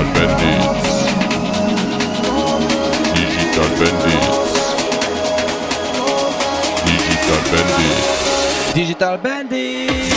Digital Bandits. Digital Bandits. Digital Bandits. Digital Bandits.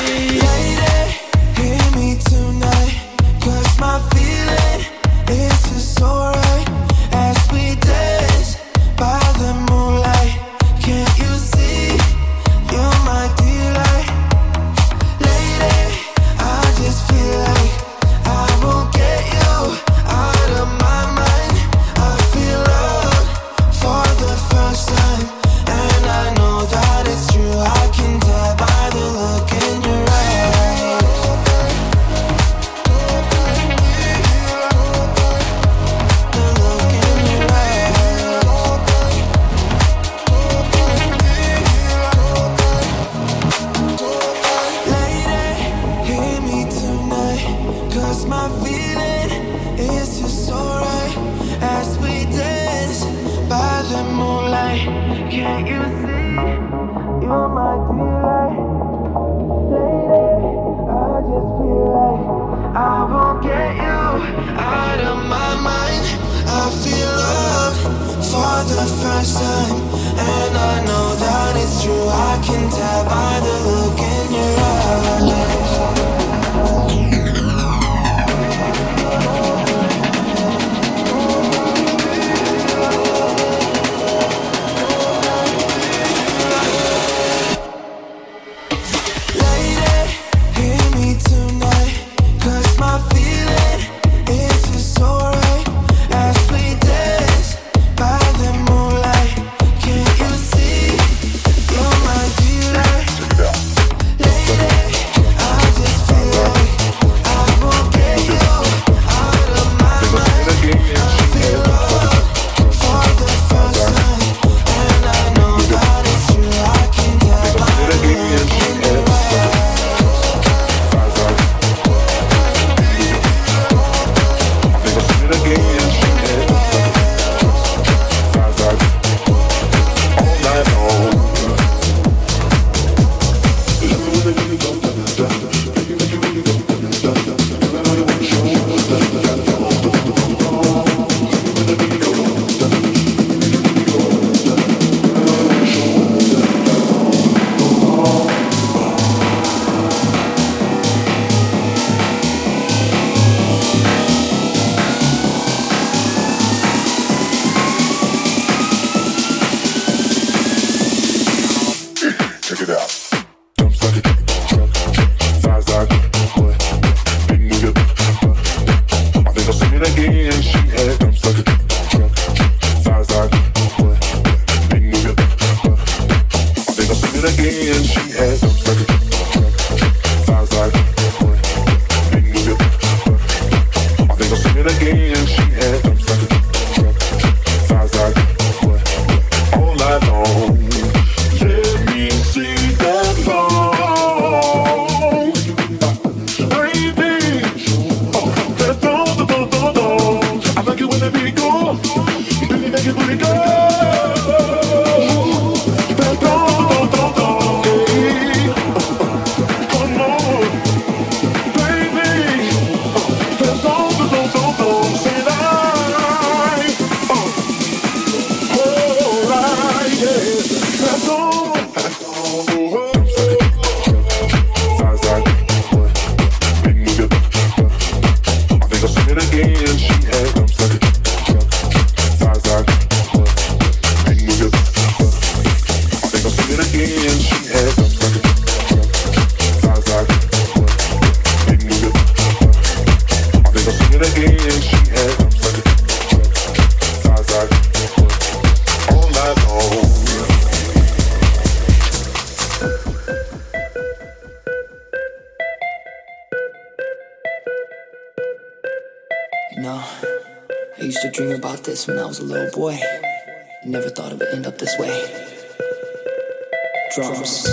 Drums.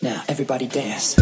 Now everybody dance.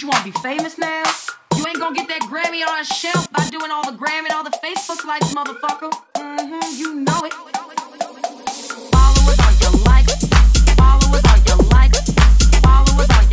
You wanna be famous now? You ain't gonna get that Grammy on a shelf by doing all the Grammy and all the Facebook likes, motherfucker. Mm-hmm, you know it. Followers are your likes. Followers are your likes. Followers are